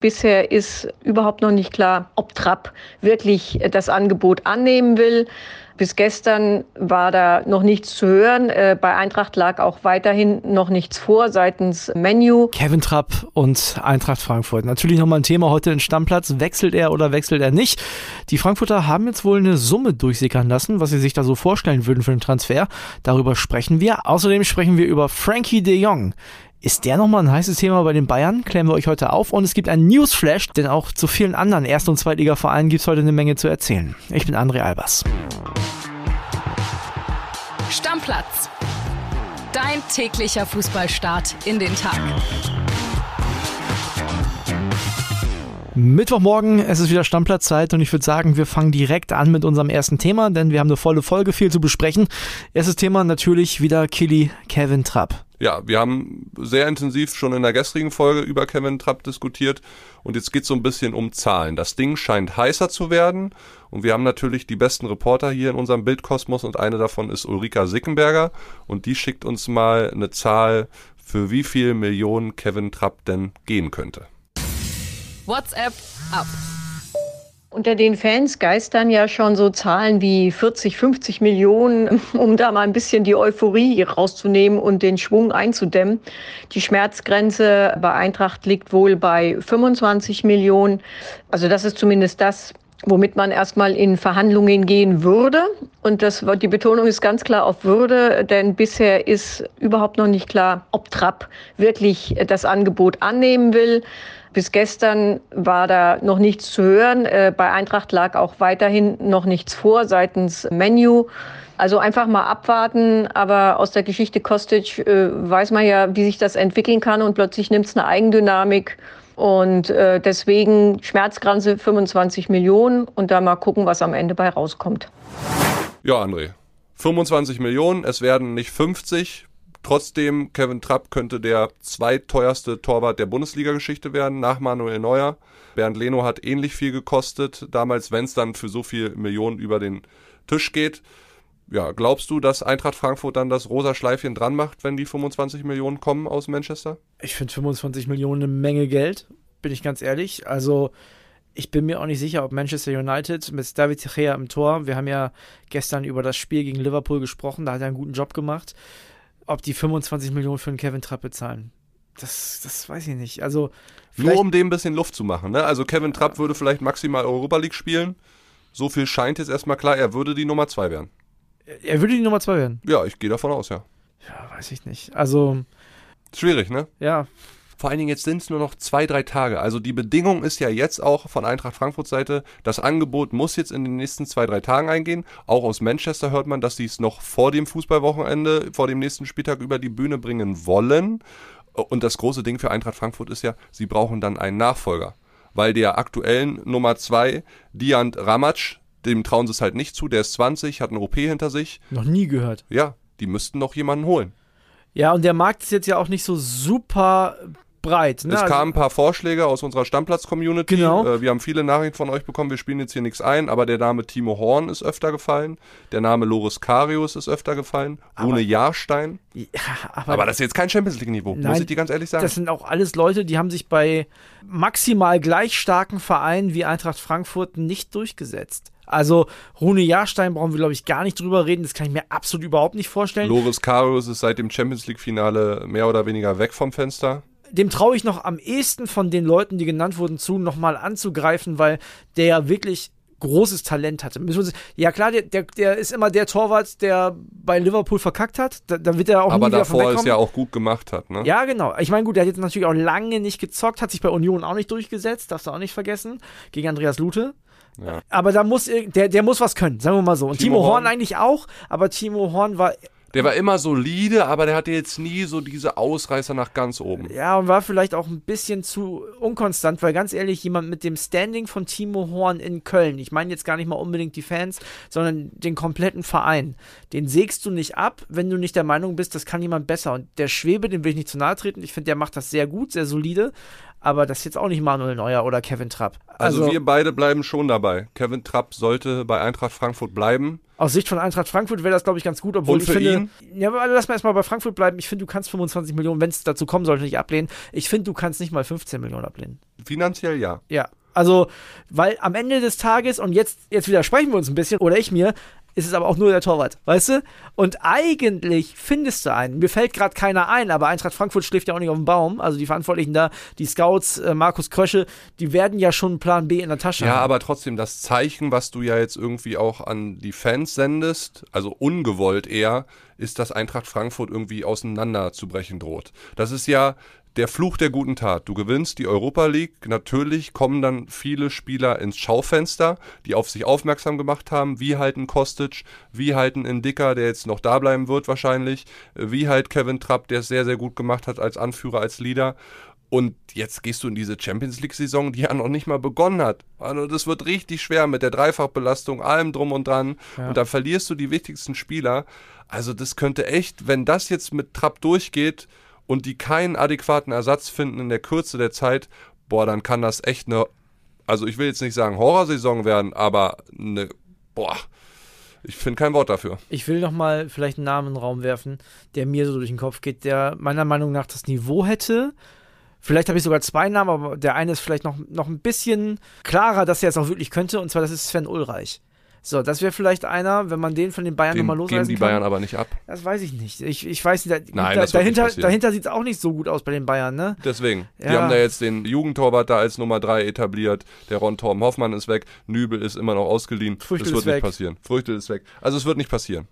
Bisher ist überhaupt noch nicht klar, ob Trapp wirklich das Angebot annehmen will. Bis gestern war da noch nichts zu hören. Äh, bei Eintracht lag auch weiterhin noch nichts vor seitens Menu. Kevin Trapp und Eintracht Frankfurt. Natürlich nochmal ein Thema heute in Stammplatz. Wechselt er oder wechselt er nicht? Die Frankfurter haben jetzt wohl eine Summe durchsickern lassen, was sie sich da so vorstellen würden für den Transfer. Darüber sprechen wir. Außerdem sprechen wir über Frankie de Jong. Ist der nochmal ein heißes Thema bei den Bayern? Klären wir euch heute auf. Und es gibt einen Newsflash, denn auch zu vielen anderen Erst- und Zweitliga-Vereinen gibt es heute eine Menge zu erzählen. Ich bin André Albers. Stammplatz. Dein täglicher Fußballstart in den Tag. Mittwochmorgen, es ist wieder Stammplatzzeit und ich würde sagen, wir fangen direkt an mit unserem ersten Thema, denn wir haben eine volle Folge, viel zu besprechen. Erstes Thema natürlich wieder Killy Kevin Trapp. Ja, wir haben sehr intensiv schon in der gestrigen Folge über Kevin Trapp diskutiert und jetzt geht es so ein bisschen um Zahlen. Das Ding scheint heißer zu werden und wir haben natürlich die besten Reporter hier in unserem Bildkosmos und eine davon ist Ulrika Sickenberger und die schickt uns mal eine Zahl, für wie viel Millionen Kevin Trapp denn gehen könnte. WhatsApp ab. Unter den Fans geistern ja schon so Zahlen wie 40, 50 Millionen, um da mal ein bisschen die Euphorie rauszunehmen und den Schwung einzudämmen. Die Schmerzgrenze bei Eintracht liegt wohl bei 25 Millionen. Also das ist zumindest das, womit man erstmal in Verhandlungen gehen würde. Und das, die Betonung ist ganz klar auf Würde, denn bisher ist überhaupt noch nicht klar, ob Trapp wirklich das Angebot annehmen will. Bis gestern war da noch nichts zu hören. Äh, bei Eintracht lag auch weiterhin noch nichts vor seitens Menu. Also einfach mal abwarten, aber aus der Geschichte Kostic äh, weiß man ja, wie sich das entwickeln kann und plötzlich nimmt es eine Eigendynamik. Und äh, deswegen Schmerzgrenze 25 Millionen und da mal gucken, was am Ende bei rauskommt. Ja, André. 25 Millionen, es werden nicht 50. Trotzdem, Kevin Trapp könnte der zweiteuerste Torwart der Bundesliga-Geschichte werden, nach Manuel Neuer. Bernd Leno hat ähnlich viel gekostet, damals, wenn es dann für so viel Millionen über den Tisch geht. Ja, glaubst du, dass Eintracht Frankfurt dann das rosa Schleifchen dran macht, wenn die 25 Millionen kommen aus Manchester? Ich finde 25 Millionen eine Menge Geld, bin ich ganz ehrlich. Also, ich bin mir auch nicht sicher, ob Manchester United mit David Gea im Tor, wir haben ja gestern über das Spiel gegen Liverpool gesprochen, da hat er einen guten Job gemacht ob die 25 Millionen für einen Kevin Trapp bezahlen. Das, das weiß ich nicht. Also Nur um dem ein bisschen Luft zu machen. Ne? Also Kevin Trapp würde vielleicht maximal Europa League spielen. So viel scheint jetzt erstmal klar. Er würde die Nummer 2 werden. Er würde die Nummer 2 werden? Ja, ich gehe davon aus, ja. Ja, weiß ich nicht. Also. Schwierig, ne? Ja. Vor allen Dingen jetzt sind es nur noch zwei, drei Tage. Also die Bedingung ist ja jetzt auch von Eintracht Frankfurt Seite, das Angebot muss jetzt in den nächsten zwei, drei Tagen eingehen. Auch aus Manchester hört man, dass sie es noch vor dem Fußballwochenende, vor dem nächsten Spieltag über die Bühne bringen wollen. Und das große Ding für Eintracht Frankfurt ist ja, sie brauchen dann einen Nachfolger. Weil der aktuellen Nummer zwei, Diant Ramac, dem trauen sie es halt nicht zu, der ist 20, hat eine OP hinter sich. Noch nie gehört. Ja, die müssten noch jemanden holen. Ja, und der Markt ist jetzt ja auch nicht so super breit. Ne? Es kamen ein paar Vorschläge aus unserer Stammplatz-Community. Genau. Äh, wir haben viele Nachrichten von euch bekommen. Wir spielen jetzt hier nichts ein, aber der Name Timo Horn ist öfter gefallen. Der Name Loris Karius ist öfter gefallen. Rune Jahrstein. Ja, aber, aber, das ist jetzt kein Champions League-Niveau, muss ich dir ganz ehrlich sagen. Das sind auch alles Leute, die haben sich bei maximal gleich starken Vereinen wie Eintracht Frankfurt nicht durchgesetzt. Also Rune Jahrstein brauchen wir, glaube ich, gar nicht drüber reden. Das kann ich mir absolut überhaupt nicht vorstellen. Loris Karius ist seit dem Champions League-Finale mehr oder weniger weg vom Fenster dem traue ich noch am ehesten von den Leuten, die genannt wurden, zu, nochmal anzugreifen, weil der ja wirklich großes Talent hatte. Ja klar, der, der, der ist immer der Torwart, der bei Liverpool verkackt hat. Da, da wird er auch Aber nie wieder davor ist ja auch gut gemacht hat, ne? Ja, genau. Ich meine, gut, der hat jetzt natürlich auch lange nicht gezockt, hat sich bei Union auch nicht durchgesetzt, darfst du auch nicht vergessen, gegen Andreas Lute. Ja. Aber da muss der, der muss was können, sagen wir mal so. Und Timo, Timo Horn eigentlich auch, aber Timo Horn war der war immer solide, aber der hatte jetzt nie so diese Ausreißer nach ganz oben. Ja, und war vielleicht auch ein bisschen zu unkonstant, weil ganz ehrlich, jemand mit dem Standing von Timo Horn in Köln, ich meine jetzt gar nicht mal unbedingt die Fans, sondern den kompletten Verein, den sägst du nicht ab, wenn du nicht der Meinung bist, das kann jemand besser. Und der Schwebe, dem will ich nicht zu nahe treten. Ich finde, der macht das sehr gut, sehr solide. Aber das ist jetzt auch nicht Manuel Neuer oder Kevin Trapp. Also, also wir beide bleiben schon dabei. Kevin Trapp sollte bei Eintracht Frankfurt bleiben. Aus Sicht von Eintracht Frankfurt wäre das, glaube ich, ganz gut, obwohl Und ich finde. ihn? Ja, aber lass mal erstmal bei Frankfurt bleiben. Ich finde, du kannst 25 Millionen, wenn es dazu kommen sollte, nicht ablehnen. Ich finde, du kannst nicht mal 15 Millionen ablehnen. Finanziell ja. Ja. Also, weil am Ende des Tages, und jetzt, jetzt widersprechen wir uns ein bisschen, oder ich mir, ist es aber auch nur der Torwart, weißt du? Und eigentlich findest du einen. Mir fällt gerade keiner ein, aber Eintracht Frankfurt schläft ja auch nicht auf dem Baum. Also die Verantwortlichen da, die Scouts, äh, Markus Krösche, die werden ja schon Plan B in der Tasche Ja, haben. aber trotzdem, das Zeichen, was du ja jetzt irgendwie auch an die Fans sendest, also ungewollt eher, ist, dass Eintracht Frankfurt irgendwie auseinanderzubrechen droht. Das ist ja der Fluch der guten Tat. Du gewinnst die Europa League, natürlich kommen dann viele Spieler ins Schaufenster, die auf sich aufmerksam gemacht haben, wie halt ein Kostic, wie halt ein Indica, der jetzt noch da bleiben wird wahrscheinlich, wie halt Kevin Trapp, der es sehr, sehr gut gemacht hat als Anführer, als Leader. Und jetzt gehst du in diese Champions League-Saison, die ja noch nicht mal begonnen hat. Also das wird richtig schwer mit der Dreifachbelastung, allem drum und dran. Und da verlierst du die wichtigsten Spieler. Also das könnte echt, wenn das jetzt mit Trapp durchgeht und die keinen adäquaten Ersatz finden in der Kürze der Zeit, boah, dann kann das echt eine, also ich will jetzt nicht sagen Horrorsaison werden, aber eine, boah, ich finde kein Wort dafür. Ich will noch mal vielleicht einen Namen in den Raum werfen, der mir so durch den Kopf geht, der meiner Meinung nach das Niveau hätte. Vielleicht habe ich sogar zwei Namen, aber der eine ist vielleicht noch, noch ein bisschen klarer, dass er es auch wirklich könnte, und zwar das ist Sven Ulreich. So, das wäre vielleicht einer, wenn man den von den Bayern Den nochmal geben losreißen die kann. Bayern aber nicht ab. Das weiß ich nicht. Ich, ich weiß nicht. Da, Nein, da, dahinter dahinter sieht es auch nicht so gut aus bei den Bayern, ne? Deswegen. Die Ja. haben da jetzt den Jugendtorwart da als Nummer 3 etabliert. Der Ron Torben Hoffmann ist weg. Nübel ist immer noch ausgeliehen. Früchtel das wird ist nicht weg. passieren. Früchtel ist weg. Also es wird nicht passieren.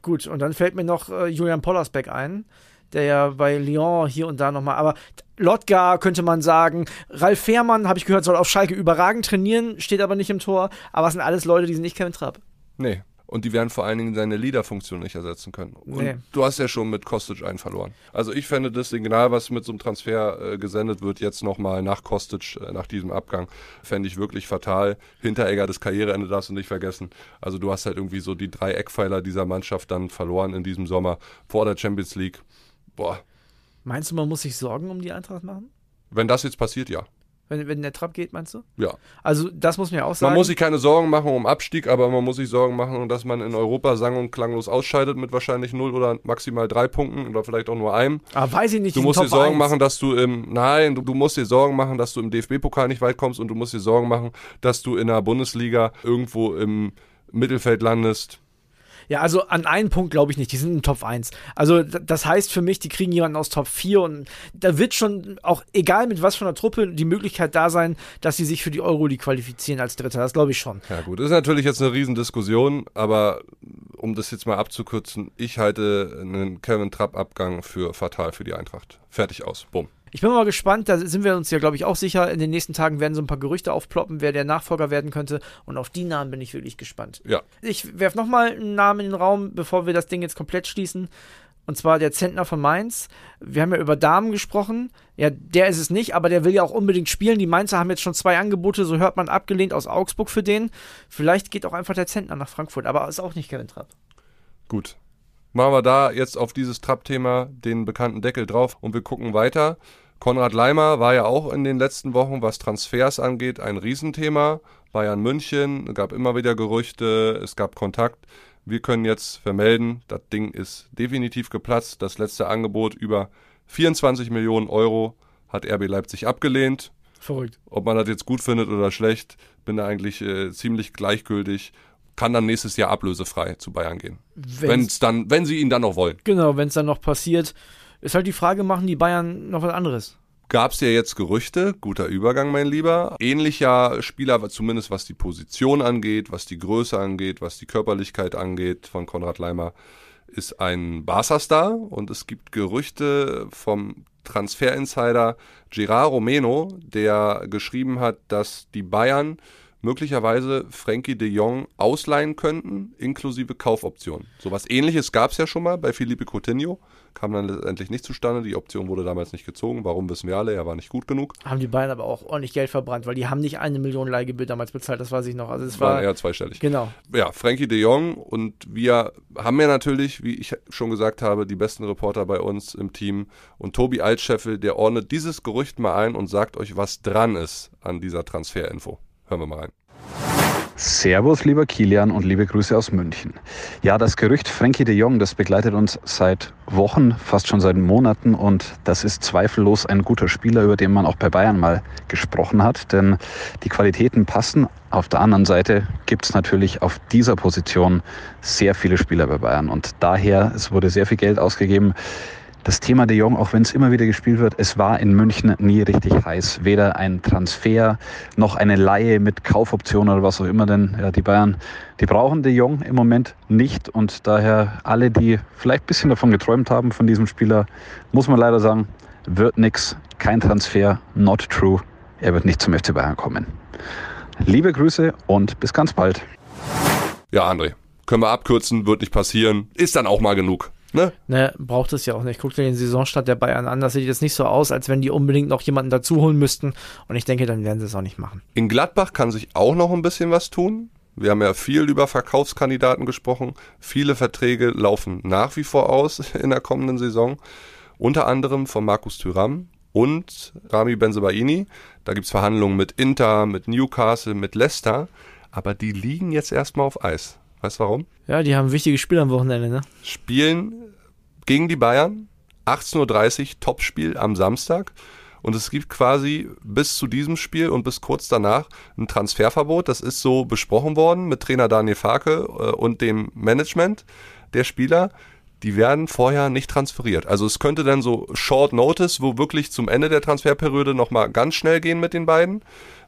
Gut, und dann fällt mir noch äh, Julian Pollersbeck ein, der ja bei Lyon hier und da nochmal, aber Lotka könnte man sagen, Ralf Fährmann, habe ich gehört, soll auf Schalke überragend trainieren, steht aber nicht im Tor, aber es sind alles Leute, die sind nicht Kevin Trapp. Nee. Und die werden vor allen Dingen seine Leaderfunktion nicht ersetzen können. Und Nee. du hast ja schon mit Kostic einen verloren. Also ich fände das Signal, was mit so einem Transfer äh, gesendet wird, jetzt nochmal nach Kostic, äh, nach diesem Abgang, fände ich wirklich fatal. Hinteregger, das Karriereende darfst du nicht vergessen. Also du hast halt irgendwie so die drei Eckpfeiler dieser Mannschaft dann verloren in diesem Sommer vor der Champions League. Boah, Meinst du, man muss sich Sorgen um die Eintracht machen? wenn das jetzt passiert, ja. Wenn, wenn der Trapp geht, meinst du? Ja. Also, das muss man ja auch sagen. Man muss sich keine Sorgen machen um Abstieg, aber man muss sich Sorgen machen, dass man in Europa sang- und klanglos ausscheidet mit wahrscheinlich null oder maximal drei Punkten oder vielleicht auch nur einem. aber weiß ich nicht, Du musst dir Top Sorgen 1. machen, dass du im Nein, du, du musst dir Sorgen machen, dass du im DFB-Pokal nicht weit kommst und du musst dir Sorgen machen, dass du in der Bundesliga irgendwo im Mittelfeld landest. Ja, also an einen Punkt glaube ich nicht. Die sind in Top 1. Also das heißt für mich, die kriegen jemanden aus Top 4 und da wird schon auch, egal mit was von der Truppe, die Möglichkeit da sein, dass sie sich für die Euroleague qualifizieren als Dritter. Das glaube ich schon. Ja gut, das ist natürlich jetzt eine Riesendiskussion, aber um das jetzt mal abzukürzen, ich halte einen Kevin Trapp-Abgang für fatal für die Eintracht. Fertig aus. Bumm. Ich bin mal gespannt, da sind wir uns ja, glaube ich, auch sicher. In den nächsten Tagen werden so ein paar Gerüchte aufploppen, wer der Nachfolger werden könnte. Und auf die Namen bin ich wirklich gespannt. Ja. Ich werfe nochmal einen Namen in den Raum, bevor wir das Ding jetzt komplett schließen. Und zwar der Zentner von Mainz. Wir haben ja über Damen gesprochen. Ja, der ist es nicht, aber der will ja auch unbedingt spielen. Die Mainzer haben jetzt schon zwei Angebote, so hört man, abgelehnt aus Augsburg für den. Vielleicht geht auch einfach der Zentner nach Frankfurt, aber ist auch nicht Kevin Trapp. Gut. Machen wir da jetzt auf dieses Trapp-Thema den bekannten Deckel drauf und wir gucken weiter. Konrad Leimer war ja auch in den letzten Wochen, was Transfers angeht, ein Riesenthema. Bayern München, es gab immer wieder Gerüchte, es gab Kontakt. Wir können jetzt vermelden, das Ding ist definitiv geplatzt. Das letzte Angebot über 24 Millionen Euro hat RB Leipzig abgelehnt. Verrückt. Ob man das jetzt gut findet oder schlecht, bin da eigentlich äh, ziemlich gleichgültig. Kann dann nächstes Jahr ablösefrei zu Bayern gehen. Wenn's dann, wenn sie ihn dann noch wollen. Genau, wenn es dann noch passiert, ist halt die Frage, machen die Bayern noch was anderes? Gab es ja jetzt Gerüchte, guter Übergang, mein Lieber. Ähnlicher Spieler, zumindest was die Position angeht, was die Größe angeht, was die Körperlichkeit angeht, von Konrad Leimer, ist ein Barca-Star. Und es gibt Gerüchte vom Transfer-Insider Gerard Romeno, der geschrieben hat, dass die Bayern möglicherweise Frankie de Jong ausleihen könnten, inklusive Kaufoption. Sowas ähnliches gab es ja schon mal bei Felipe Coutinho, kam dann letztendlich nicht zustande. Die Option wurde damals nicht gezogen. Warum wissen wir alle? Er war nicht gut genug. Haben die Bayern aber auch ordentlich Geld verbrannt, weil die haben nicht eine Million Leihgebühr damals bezahlt, das weiß ich noch. Also es Waren war, eher zweistellig. genau. Ja, Frankie de Jong und wir haben ja natürlich, wie ich schon gesagt habe, die besten Reporter bei uns im Team. Und Tobi Altscheffel, der ordnet dieses Gerücht mal ein und sagt euch, was dran ist an dieser Transferinfo. Hören wir mal rein. Servus, lieber Kilian und liebe Grüße aus München. Ja, das Gerücht Frankie de Jong, das begleitet uns seit Wochen, fast schon seit Monaten und das ist zweifellos ein guter Spieler, über den man auch bei Bayern mal gesprochen hat, denn die Qualitäten passen. Auf der anderen Seite gibt es natürlich auf dieser Position sehr viele Spieler bei Bayern und daher, es wurde sehr viel Geld ausgegeben das Thema De Jong, auch wenn es immer wieder gespielt wird, es war in München nie richtig heiß. Weder ein Transfer noch eine Laie mit Kaufoption oder was auch immer, denn ja, die Bayern, die brauchen De Jong im Moment nicht und daher alle, die vielleicht ein bisschen davon geträumt haben von diesem Spieler, muss man leider sagen, wird nix, kein Transfer, not true. Er wird nicht zum FC Bayern kommen. Liebe Grüße und bis ganz bald. Ja, André, können wir abkürzen, wird nicht passieren, ist dann auch mal genug. Ne? Ne, braucht es ja auch nicht. Guck dir den Saisonstart der Bayern an. Das sieht jetzt nicht so aus, als wenn die unbedingt noch jemanden dazu holen müssten. Und ich denke, dann werden sie es auch nicht machen. In Gladbach kann sich auch noch ein bisschen was tun. Wir haben ja viel über Verkaufskandidaten gesprochen. Viele Verträge laufen nach wie vor aus in der kommenden Saison. Unter anderem von Markus Thüram und Rami Benzebaini. Da gibt es Verhandlungen mit Inter, mit Newcastle, mit Leicester. Aber die liegen jetzt erstmal auf Eis. Weißt du warum? Ja, die haben wichtige Spiele am Wochenende, ne? Spielen gegen die Bayern, 18.30 Uhr, Topspiel am Samstag. Und es gibt quasi bis zu diesem Spiel und bis kurz danach ein Transferverbot. Das ist so besprochen worden mit Trainer Daniel Farke äh, und dem Management der Spieler. Die werden vorher nicht transferiert. Also es könnte dann so Short Notice, wo wirklich zum Ende der Transferperiode nochmal ganz schnell gehen mit den beiden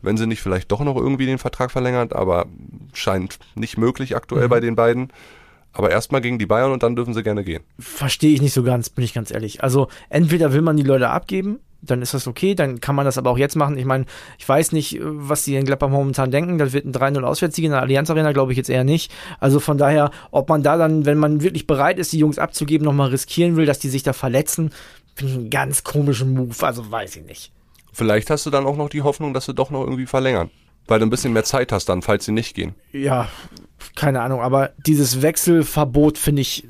wenn sie nicht vielleicht doch noch irgendwie den Vertrag verlängert, aber scheint nicht möglich aktuell mhm. bei den beiden. Aber erstmal gegen die Bayern und dann dürfen sie gerne gehen. Verstehe ich nicht so ganz, bin ich ganz ehrlich. Also entweder will man die Leute abgeben, dann ist das okay, dann kann man das aber auch jetzt machen. Ich meine, ich weiß nicht, was die in Gladbach momentan denken. Das wird ein 3-0 Auswärtssieg in der Allianz Arena, glaube ich jetzt eher nicht. Also von daher, ob man da dann, wenn man wirklich bereit ist, die Jungs abzugeben, nochmal riskieren will, dass die sich da verletzen, finde ich einen ganz komischen Move. Also weiß ich nicht. Vielleicht hast du dann auch noch die Hoffnung, dass sie doch noch irgendwie verlängern. Weil du ein bisschen mehr Zeit hast dann, falls sie nicht gehen. Ja, keine Ahnung, aber dieses Wechselverbot finde ich,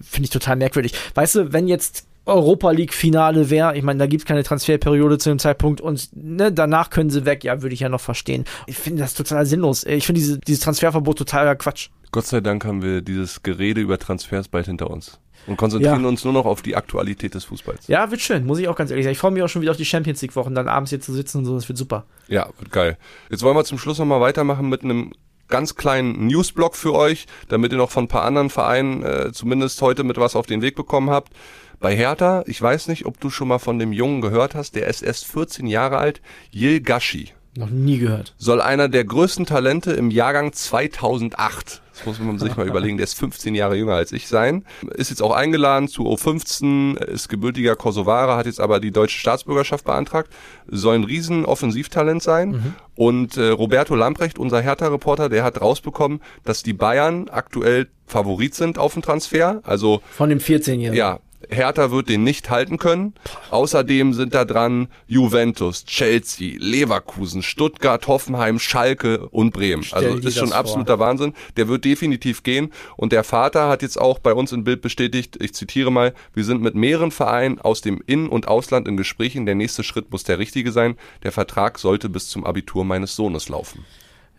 finde ich total merkwürdig. Weißt du, wenn jetzt Europa League Finale wäre, ich meine, da gibt es keine Transferperiode zu dem Zeitpunkt und ne, danach können sie weg, ja, würde ich ja noch verstehen. Ich finde das total sinnlos. Ich finde diese, dieses Transferverbot totaler Quatsch. Gott sei Dank haben wir dieses Gerede über Transfers bald hinter uns und konzentrieren ja. uns nur noch auf die Aktualität des Fußballs. Ja, wird schön, muss ich auch ganz ehrlich sagen. Ich freue mich auch schon wieder auf die Champions League Wochen, dann abends hier zu sitzen und so, das wird super. Ja, wird geil. Jetzt wollen wir zum Schluss nochmal weitermachen mit einem ganz kleinen Newsblock für euch, damit ihr noch von ein paar anderen Vereinen äh, zumindest heute mit was auf den Weg bekommen habt. Bei Hertha, ich weiß nicht, ob du schon mal von dem Jungen gehört hast, der ist erst 14 Jahre alt, Yil Gashi. Noch nie gehört. Soll einer der größten Talente im Jahrgang 2008 das muss man sich mal überlegen, der ist 15 Jahre jünger als ich sein. Ist jetzt auch eingeladen zu O15, ist gebürtiger Kosovare, hat jetzt aber die deutsche Staatsbürgerschaft beantragt. Soll ein riesen Offensivtalent sein. Mhm. Und äh, Roberto Lamprecht, unser Hertha-Reporter, der hat rausbekommen, dass die Bayern aktuell Favorit sind auf den Transfer. Also von dem 14-Jährigen. Ja, Hertha wird den nicht halten können. Außerdem sind da dran Juventus, Chelsea, Leverkusen, Stuttgart, Hoffenheim, Schalke und Bremen. Stell also ist schon absoluter vor. Wahnsinn. Der wird definitiv gehen. Und der Vater hat jetzt auch bei uns im Bild bestätigt, ich zitiere mal, wir sind mit mehreren Vereinen aus dem In- und Ausland in Gesprächen. Der nächste Schritt muss der richtige sein. Der Vertrag sollte bis zum Abitur meines Sohnes laufen.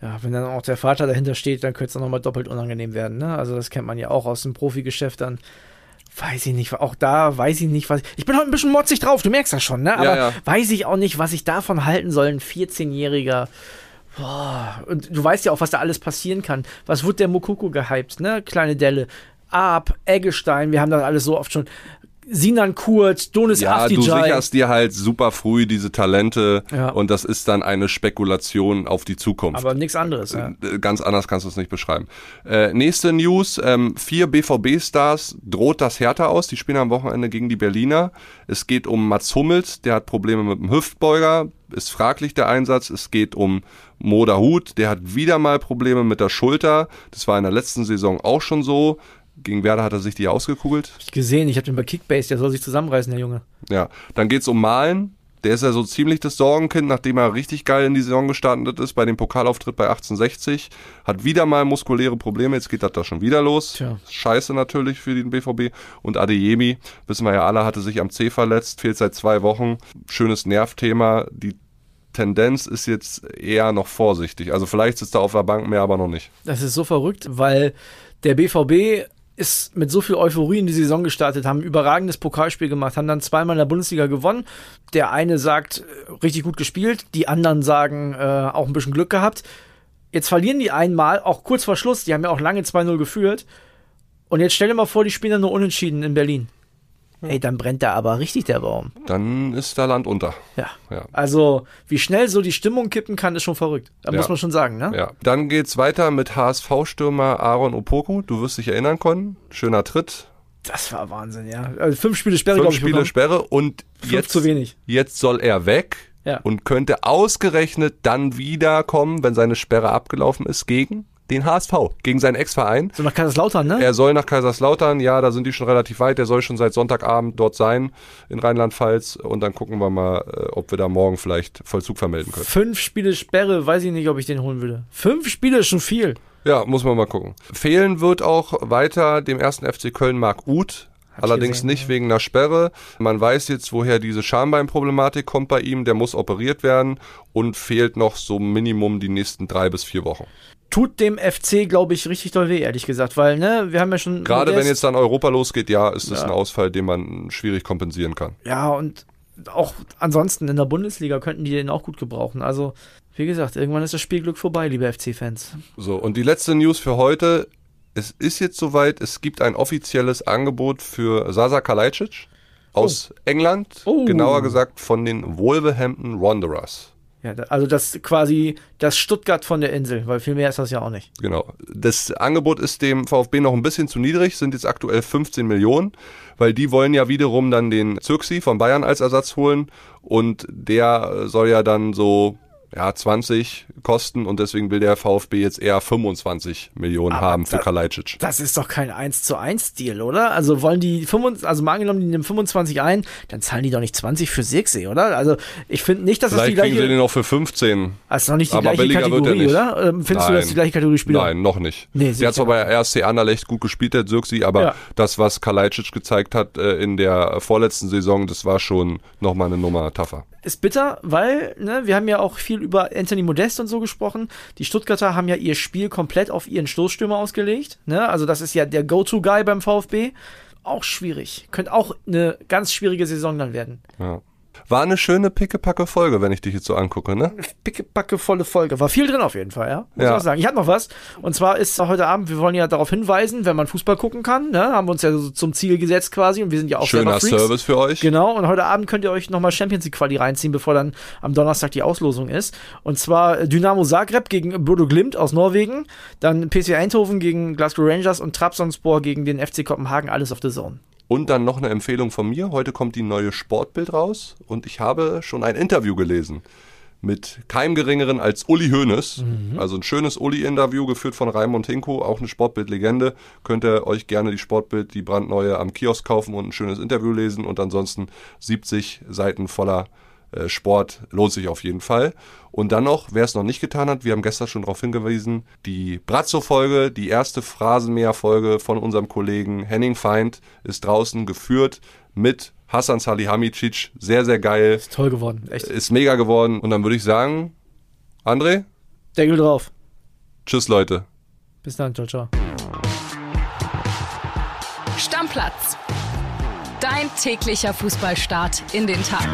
Ja, wenn dann auch der Vater dahinter steht, dann könnte es nochmal doppelt unangenehm werden. Ne? Also das kennt man ja auch aus dem Profigeschäft dann weiß ich nicht, auch da weiß ich nicht, was. Ich bin heute ein bisschen motzig drauf, du merkst das schon, ne? Aber ja, ja. weiß ich auch nicht, was ich davon halten soll. Ein 14-jähriger. Boah. Und du weißt ja auch, was da alles passieren kann. Was wurde der Mokoko gehypt, ne? Kleine Delle. Ab, Eggestein, wir haben das alles so oft schon. Sinan Kurt, Donis ja, Afdijay. du sicherst dir halt super früh diese Talente ja. und das ist dann eine Spekulation auf die Zukunft. Aber nichts anderes. Ja. Äh, ganz anders kannst du es nicht beschreiben. Äh, nächste News, ähm, vier BVB-Stars droht das Hertha aus, die spielen am Wochenende gegen die Berliner. Es geht um Mats Hummels, der hat Probleme mit dem Hüftbeuger, ist fraglich der Einsatz. Es geht um Moda Hut, der hat wieder mal Probleme mit der Schulter. Das war in der letzten Saison auch schon so. Gegen Werder hat er sich die ausgekugelt. Hab ich gesehen, ich habe den bei Kickbase, der soll sich zusammenreißen, der Junge. Ja, dann geht's um Malen. Der ist ja so ziemlich das Sorgenkind, nachdem er richtig geil in die Saison gestartet ist, bei dem Pokalauftritt bei 1860. Hat wieder mal muskuläre Probleme, jetzt geht das da schon wieder los. Tja. Scheiße natürlich für den BVB. Und Adeyemi, wissen wir ja alle, hatte sich am C verletzt, fehlt seit zwei Wochen. Schönes Nervthema. Die Tendenz ist jetzt eher noch vorsichtig. Also vielleicht sitzt er auf der Bank mehr, aber noch nicht. Das ist so verrückt, weil der BVB ist mit so viel Euphorie in die Saison gestartet, haben ein überragendes Pokalspiel gemacht, haben dann zweimal in der Bundesliga gewonnen. Der eine sagt, äh, richtig gut gespielt, die anderen sagen, äh, auch ein bisschen Glück gehabt. Jetzt verlieren die einmal, auch kurz vor Schluss, die haben ja auch lange 2-0 geführt. Und jetzt stell dir mal vor, die spielen dann nur unentschieden in Berlin. Ey, dann brennt da aber richtig der Baum. Dann ist da Land unter. Ja. Ja. Also, wie schnell so die Stimmung kippen kann, ist schon verrückt. Da Ja. muss man schon sagen, ne? Ja. Dann geht's weiter mit HSV-Stürmer Aaron Opoku. Du wirst dich erinnern können. Schöner Tritt. Das war Wahnsinn, ja. Also fünf Spiele Sperre, Fünf ich, Spiele bekommen. Sperre und Fünf jetzt, zu wenig. jetzt soll er weg Ja. und könnte ausgerechnet dann wiederkommen, wenn seine Sperre abgelaufen ist, gegen den HSV, gegen seinen Ex-Verein. So nach Kaiserslautern, ne? Er soll nach Kaiserslautern, ja, da sind die schon relativ weit. Der soll schon seit Sonntagabend dort sein in Rheinland-Pfalz. Und dann gucken wir mal, äh, ob wir da morgen vielleicht Vollzug vermelden können. Fünf Spiele Sperre, weiß ich nicht, ob ich den holen würde. Fünf Spiele ist schon viel. Ja, muss man mal gucken. Fehlen wird auch weiter dem ersten FC Köln Marc Uth. Allerdings gesehen, nicht wegen einer Sperre. Man weiß jetzt, woher diese Schambeinproblematik kommt bei ihm. Der muss operiert werden und fehlt noch so Minimum die nächsten drei bis vier Wochen. Tut dem FC, glaube ich, richtig doll weh, ehrlich gesagt, weil, ne, wir haben ja schon. Gerade wenn jetzt dann Europa losgeht, ja, ist das Ja. ein Ausfall, den man schwierig kompensieren kann. Ja, und auch ansonsten in der Bundesliga könnten die den auch gut gebrauchen. Also, wie gesagt, irgendwann ist das Spielglück vorbei, liebe FC-Fans. So, und die letzte News für heute. Es ist jetzt soweit, es gibt ein offizielles Angebot für Sasa Kalajdzic aus England, Oh. genauer gesagt von den Wolverhampton Wanderers. Ja, also das quasi das Stuttgart von der Insel, weil viel mehr ist das ja auch nicht. Genau. Das Angebot ist dem VfB noch ein bisschen zu niedrig, sind jetzt aktuell 15 Millionen, weil die wollen ja wiederum dann den Zirksi von Bayern als Ersatz holen und der soll ja dann so ja, 20 kosten und deswegen will der VfB jetzt eher 25 Millionen Aber haben für da- Kalajdzic. Das ist doch kein 1 zu 1 Deal, oder? Also wollen die 25, also mal angenommen, die nehmen 25 ein, dann zahlen die doch nicht 20 für Sirksee, oder? Also ich finde nicht, dass das die Vielleicht kriegen sie gleiche, den auch für 15. das ist noch nicht die aber gleiche Kategorie, oder? Ähm, Findest du, Nein. dass die gleiche Kategorie Spieler? Nein, noch nicht. Nee, der sicher. hat zwar bei RSC Anderlecht gut gespielt, der Zirksi, aber Ja. das, was Kalajdzic gezeigt hat äh, in der vorletzten Saison, das war schon nochmal eine Nummer tougher. Ist bitter, weil ne, wir haben ja auch viel über Anthony Modest und so gesprochen. Die Stuttgarter haben ja ihr Spiel komplett auf ihren Stoßstürmer ausgelegt. Ne? Also das ist ja der Go-To-Guy beim VfB. Auch schwierig. Könnte auch eine ganz schwierige Saison dann werden. Ja. War eine schöne pickepacke Folge, wenn ich dich jetzt so angucke, ne? Pickepacke volle Folge. War viel drin auf jeden Fall, ja. Muss Ja. ich auch sagen. Ich hatte noch was. Und zwar ist heute Abend, wir wollen ja darauf hinweisen, wenn man Fußball gucken kann, ne, haben wir uns ja so zum Ziel gesetzt quasi und wir sind ja auch Schöner. Service für euch. Genau, und heute Abend könnt ihr euch nochmal Champions League Quali reinziehen, bevor dann am Donnerstag die Auslosung ist. Und zwar Dynamo Zagreb gegen Bodo Glimt aus Norwegen, dann PSV Eindhoven gegen Glasgow Rangers und Trabzonspor gegen den FC Kopenhagen, alles auf der Zone. Und dann noch eine Empfehlung von mir. Heute kommt die neue Sportbild raus und ich habe schon ein Interview gelesen mit keinem geringeren als Uli Hoeneß. Also ein schönes Uli-Interview geführt von Raimund Hinko, auch eine Sportbild-Legende. Könnt ihr euch gerne die Sportbild, die brandneue am Kiosk kaufen und ein schönes Interview lesen und ansonsten 70 Seiten voller Sport lohnt sich auf jeden Fall. Und dann noch, wer es noch nicht getan hat, wir haben gestern schon darauf hingewiesen, die Brazzo-Folge, die erste Phrasenmäher-Folge von unserem Kollegen Henning Feind ist draußen geführt mit Hassan Salihamidzic. Sehr, sehr geil. Ist toll geworden, echt. Ist mega geworden. Und dann würde ich sagen, André, Deckel drauf. tschüss Leute. Bis dann, ciao, ciao. Stammplatz. Dein täglicher Fußballstart in den Tag.